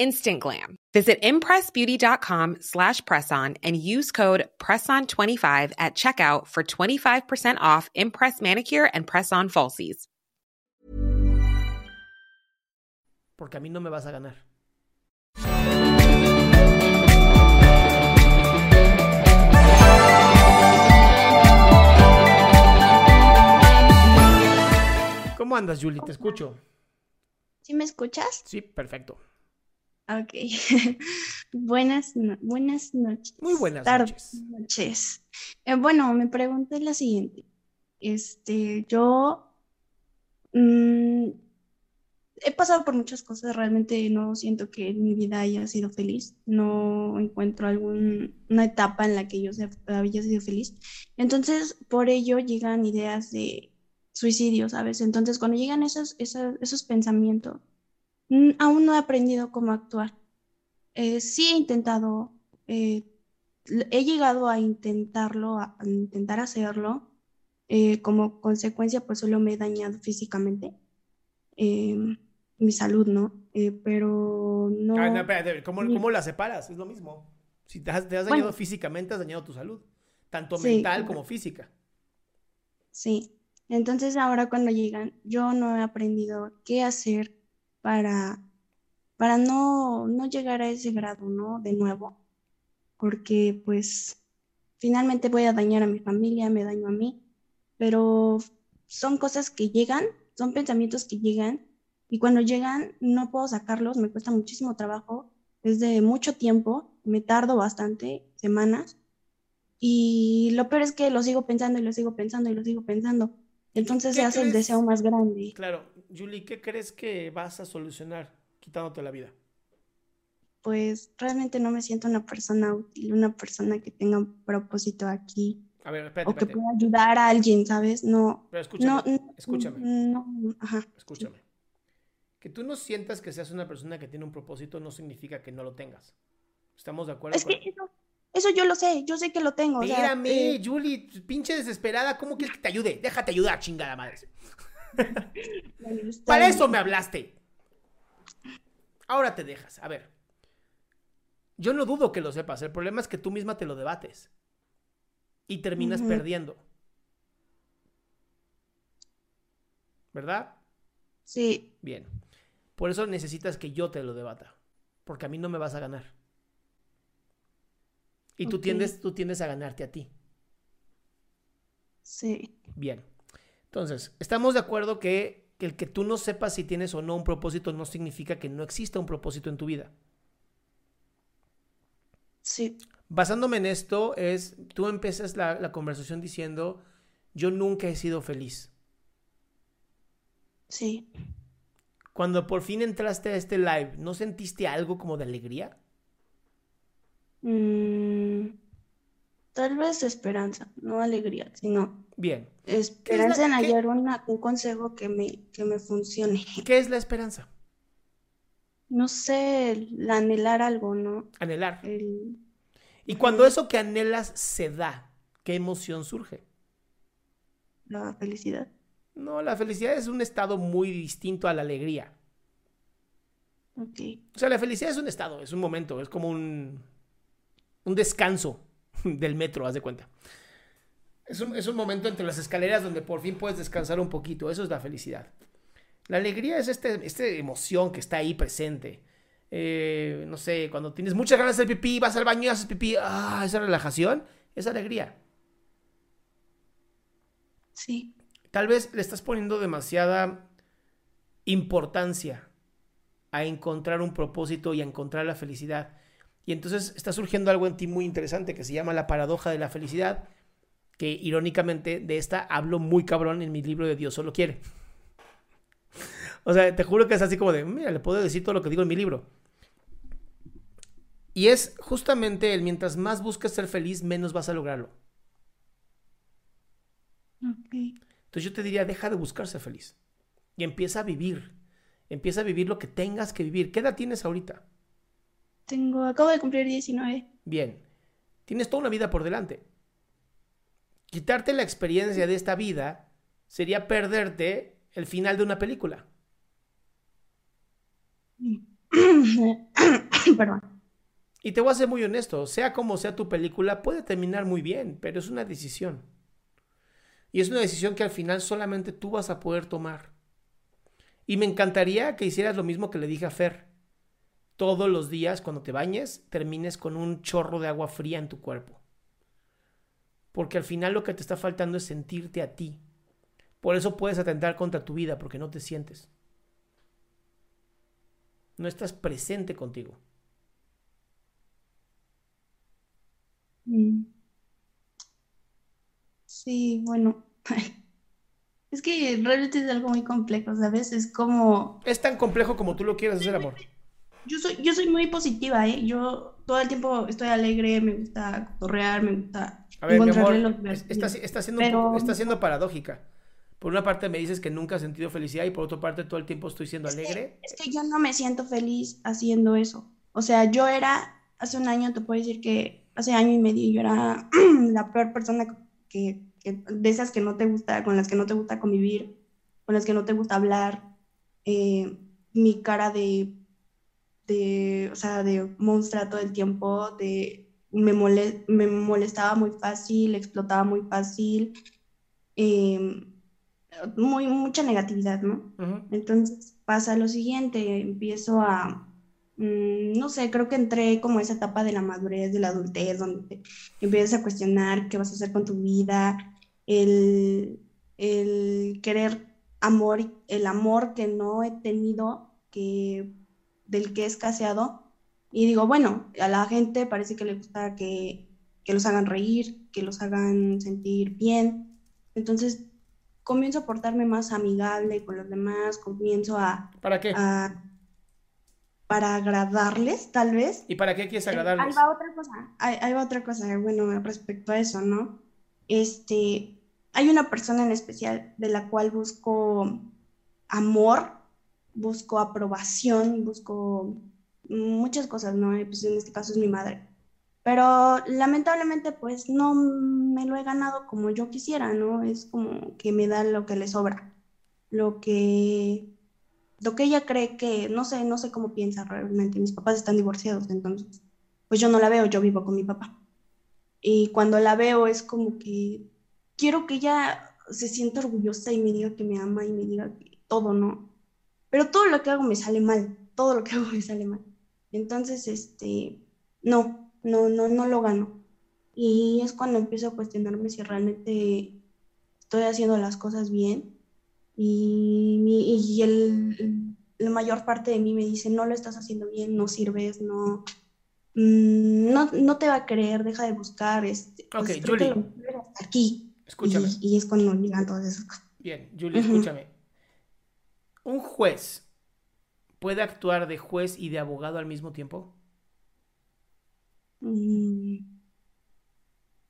Instant glam. Visit impressbeauty.com slash presson and use code PRESSON25 at checkout for 25% off Impress Manicure and Press-On Falsies. Porque a mí no me vas a ganar. ¿Cómo andas, Julie? Te escucho. ¿Sí me escuchas? Sí, perfecto. Ok. buenas, no- buenas noches. Muy buenas Tardes, noches. noches. Eh, bueno, mi pregunta es la siguiente. Este, yo mm, he pasado por muchas cosas, realmente no siento que mi vida haya sido feliz, no encuentro alguna etapa en la que yo sea- haya sido feliz. Entonces, por ello llegan ideas de suicidio, ¿sabes? Entonces, cuando llegan esos, esos, esos pensamientos, aún no he aprendido cómo actuar. Eh, sí he intentado, eh, he llegado a intentarlo, a, intentar hacerlo. eh, como consecuencia, pues solo me he dañado físicamente, eh, mi salud, ¿no? Pero no. Ah, no, espérate, ¿cómo, Ni- cómo la separas? Es lo mismo. Si te has, te has Bueno. dañado físicamente, has dañado tu salud. Tanto Sí, mental como física. Sí. Entonces ahora cuando llegan, yo no he aprendido qué hacer para, para no, no llegar a ese grado, ¿no? De nuevo. Porque pues finalmente voy a dañar a mi familia, me daño a mí, pero son cosas que llegan, son pensamientos que llegan y cuando llegan no puedo sacarlos, me cuesta muchísimo trabajo, es de mucho tiempo, me tardo bastante, semanas. Y lo peor es que lo sigo pensando y lo sigo pensando y lo sigo pensando. Entonces se hace el deseo más grande. Claro, Julie, ¿qué crees que vas a solucionar quitándote la vida? Pues realmente no me siento una persona útil, una persona que tenga un propósito aquí A ver, espérate, o que espérate. pueda ayudar a alguien, ¿sabes? No, Pero escúchame, no, no, escúchame. no, ajá, Escúchame. Que tú no sientas que seas una persona que tiene un propósito no significa que no lo tengas. ¿Estamos de acuerdo Es que con eso, eso yo lo sé, yo sé que lo tengo, o sea, eh, Julie, pinche desesperada, ¿cómo quieres que te ayude? Déjate ayudar, chingada madre. Para eso me hablaste. Ahora te dejas. A ver. Yo no dudo que lo sepas. El problema es que tú misma te lo debates. Y terminas perdiendo. ¿Verdad? Sí, Bien. Por eso necesitas que yo te lo debata. Porque a mí no me vas a ganar. Y tú tiendes, tú tiendes a ganarte a ti. sí, Bien. Entonces, estamos de acuerdo que, que el que tú no sepas si tienes o no un propósito no significa que no exista un propósito en tu vida. sí, Basándome en esto, es, tú empiezas la, la conversación diciendo, yo nunca he sido feliz. sí. Cuando por fin entraste a este live, ¿no sentiste algo como de alegría? Mm, tal vez esperanza, no alegría, sino Bien. esperanza en hallar una- un consejo que me, que me funcione. ¿Qué es la esperanza? No sé, el anhelar algo, ¿no? Anhelar. El, Y cuando eso que anhelas se da, ¿qué emoción surge? la felicidad. No, la felicidad es un estado muy distinto a la alegría. Ok, O sea, la felicidad es un estado, es un momento, es como un, un descanso del metro, haz de cuenta. Es un, es un momento entre las escaleras donde por fin puedes descansar un poquito. Eso es la felicidad. La alegría es este, esta emoción que está ahí presente. Eh, no sé, cuando tienes muchas ganas de hacer pipí, vas al baño y haces pipí. Ah, esa relajación, esa alegría. Sí. Tal vez le estás poniendo demasiada importancia a encontrar un propósito y a encontrar la felicidad. Y entonces está surgiendo algo en ti muy interesante que se llama la paradoja de la felicidad, que irónicamente de esta hablo muy cabrón en mi libro de Dios solo quiere. O sea, te juro que es así como de, mira, le puedo decir todo lo que digo en mi libro. Y es justamente el mientras más buscas ser feliz, menos vas a lograrlo. Entonces yo te diría, deja de buscar ser feliz y empieza a vivir. Empieza a vivir lo que tengas que vivir. ¿Qué edad tienes ahorita? Tengo, acabo de cumplir 19. Bien, tienes toda una vida por delante. Quitarte la experiencia de esta vida sería perderte el final de una película. Perdón. Y te voy a ser muy honesto, sea como sea tu película, puede terminar muy bien, pero es una decisión. Y es una decisión que al final solamente tú vas a poder tomar. Y me encantaría que hicieras lo mismo que le dije a Fer. Todos los días cuando te bañes, termines con un chorro de agua fría en tu cuerpo. Porque al final lo que te está faltando es sentirte a ti. Por eso puedes atentar contra tu vida, porque no te sientes. No estás presente contigo. Mm. Sí, bueno. Es que realmente es algo muy complejo, ¿sabes? Es como... Es tan complejo como tú lo quieras hacer, amor. Yo soy, yo soy muy positiva, ¿eh? Yo todo el tiempo estoy alegre, me gusta correr, me gusta A ver, mi amor, está, está, siendo Pero... está siendo paradójica. Por una parte me dices que nunca has sentido felicidad y por otra parte todo el tiempo estoy siendo alegre. es que yo no me siento feliz haciendo eso. O sea, yo era, hace un año te puedo decir que hace año y medio yo era la peor persona que de esas que no te gusta, con las que no te gusta convivir, con las que no te gusta hablar, eh, mi cara de, de, o sea, de monstrua todo el tiempo, de, me, me molestaba muy fácil, explotaba muy fácil, eh, muy, mucha negatividad, ¿no? Entonces pasa lo siguiente, empiezo a, Mm, no sé, creo que entré como esa etapa de la madurez, de la adultez, donde empiezas a cuestionar qué vas a hacer con tu vida, el, el querer amor, el amor que no he tenido, que, del que he escaseado. Y digo, bueno, a la gente parece que le gusta que, que los hagan reír, que los hagan sentir bien. Entonces comienzo a portarme más amigable con los demás, comienzo a... ¿Para qué? A, para agradarles, tal vez. ¿Y para qué quieres eh, agradarles? Ahí va otra cosa, ahí, va otra cosa, bueno, respecto a eso, ¿no? Este, hay una persona en especial de la cual busco amor, busco aprobación, busco muchas cosas, ¿no? Pues en este caso es mi madre. Pero lamentablemente, pues no me lo he ganado como yo quisiera, ¿no? Es como que me da lo que le sobra, lo que lo que ella cree que, no sé, no sé cómo piensa realmente, mis papás están divorciados, entonces, pues yo no la veo, yo vivo con mi papá. Y cuando la veo es como que quiero que ella se sienta orgullosa y me diga que me ama y me diga que todo, ¿no? Pero todo lo que hago me sale mal, todo lo que hago me sale mal. Entonces, este, no, no, no, no lo gano. Y es cuando empiezo a cuestionarme si realmente estoy haciendo las cosas bien y, y el, la mayor parte de mí me dice, no lo estás haciendo bien, no sirves, no, mm, no, no te va a creer, deja de buscar. Este, pues, ok, Julie. Aquí. Escúchame. Y, es cuando llegan todas esas cosas. Bien, Julie, escúchame. ¿Un juez puede actuar de juez y de abogado al mismo tiempo? Mm,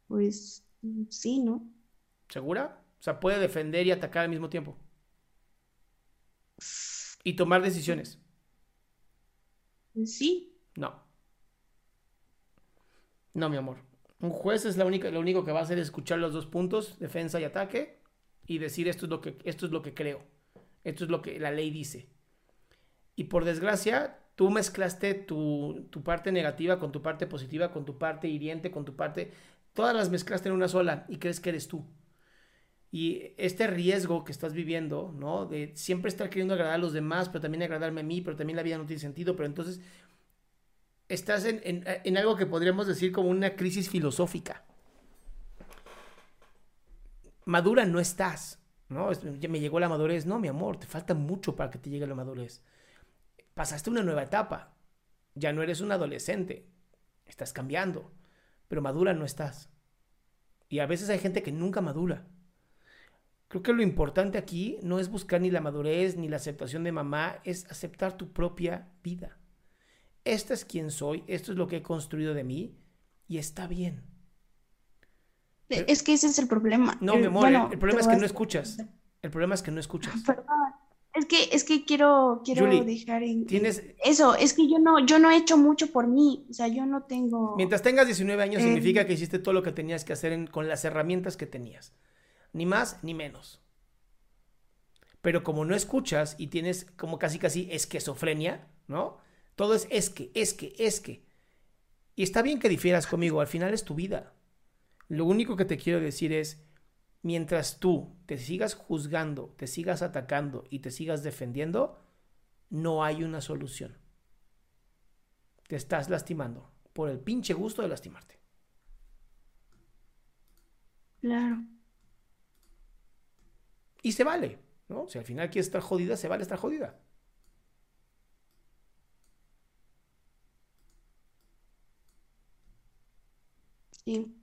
pues sí, ¿no? ¿Segura? O sea, puede defender y atacar al mismo tiempo y tomar decisiones. Sí. No. No, mi amor. Un juez es la única, lo único que va a hacer es escuchar los dos puntos, defensa y ataque, y decir esto es lo que, esto es lo que creo. Esto es lo que la ley dice. Y por desgracia, tú mezclaste tu, tu parte negativa con tu parte positiva, con tu parte hiriente, con tu parte... Todas las mezclaste en una sola y crees que eres tú. Y este riesgo que estás viviendo, ¿no? De siempre estar queriendo agradar a los demás, pero también agradarme a mí, pero también la vida no tiene sentido, pero entonces estás en, en algo que podríamos decir como una crisis filosófica. Madura no estás, ¿no? Me llegó la madurez. No, mi amor, te falta mucho para que te llegue la madurez. Pasaste una nueva etapa. Ya no eres un adolescente. Estás cambiando. Pero madura no estás. Y a veces hay gente que nunca madura. Creo que lo importante aquí no es buscar ni la madurez ni la aceptación de mamá, es aceptar tu propia vida. Esta es quien soy, esto es lo que he construido de mí y está bien. Es que ese es el problema. No, mi amor, el, problema es que no escuchas. El problema es que no escuchas. Perdón. Es que, es que quiero, quiero dejar en, ¿tienes... eso, es que yo no, yo no he hecho mucho por mí, o sea, yo no tengo... Mientras tengas 19 años significa que hiciste todo lo que tenías que hacer con las herramientas que tenías ni más ni menos. Pero como no escuchas y tienes como casi casi esquizofrenia, ¿no? Todo es es que, es que, es que. Y está bien que difieras conmigo, al final es tu vida. Lo único que te quiero decir es, mientras tú te sigas juzgando, te sigas atacando y te sigas defendiendo, no hay una solución. Te estás lastimando por el pinche gusto de lastimarte. Claro. Y se vale, ¿no? Si al final quieres estar jodida, se vale estar jodida. Sí.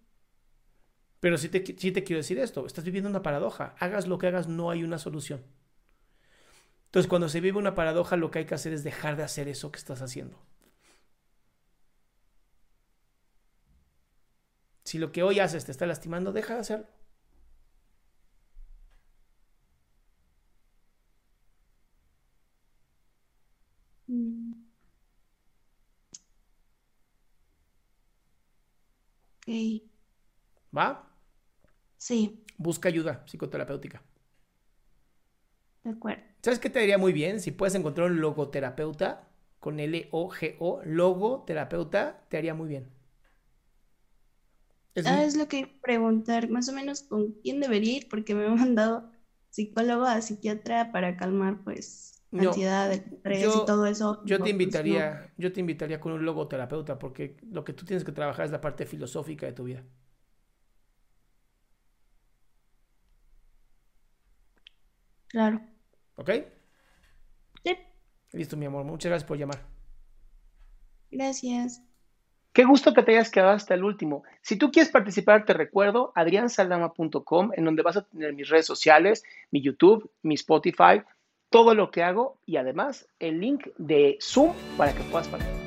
Pero sí te, sí te quiero decir esto, estás viviendo una paradoja. Hagas lo que hagas, no hay una solución. Entonces, cuando se vive una paradoja, lo que hay que hacer es dejar de hacer eso que estás haciendo. Si lo que hoy haces te está lastimando, deja de hacerlo. ¿Va? Sí. Busca ayuda psicoterapéutica. De acuerdo. ¿Sabes qué te diría muy bien? Si puedes encontrar un logoterapeuta con L-O-G-O, logoterapeuta, te haría muy bien. Es, ah, es lo que preguntar, más o menos con quién debería ir, porque me han mandado psicólogo a psiquiatra para calmar, pues, ansiedad, estrés y todo eso. Yo te pues, invitaría, yo te invitaría con un logoterapeuta, porque lo que tú tienes que trabajar es la parte filosófica de tu vida. Claro. ¿Ok? Sí. Listo, mi amor. Muchas gracias por llamar. Gracias. Qué gusto que te hayas quedado hasta el último. Si tú quieres participar, te recuerdo adriansaldama.com, en donde vas a tener mis redes sociales, mi YouTube, mi Spotify, todo lo que hago y además el link de Zoom para que puedas participar.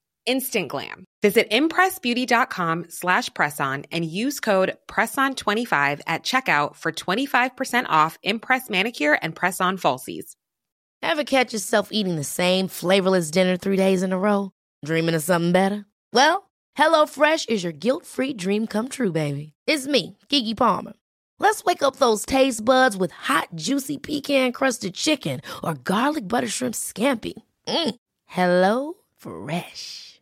instant glam. Visit impressbeauty.com slash presson and use code PRESSON25 at checkout for 25% off Impress Manicure and Press-On Falsies. Ever catch yourself eating the same flavorless dinner three days in a row? Dreaming of something better? Well, HelloFresh is your guilt-free dream come true, baby. It's me, Kiki Palmer. Let's wake up those taste buds with hot, juicy pecan-crusted chicken or garlic butter shrimp scampi. Mm. Hello Fresh.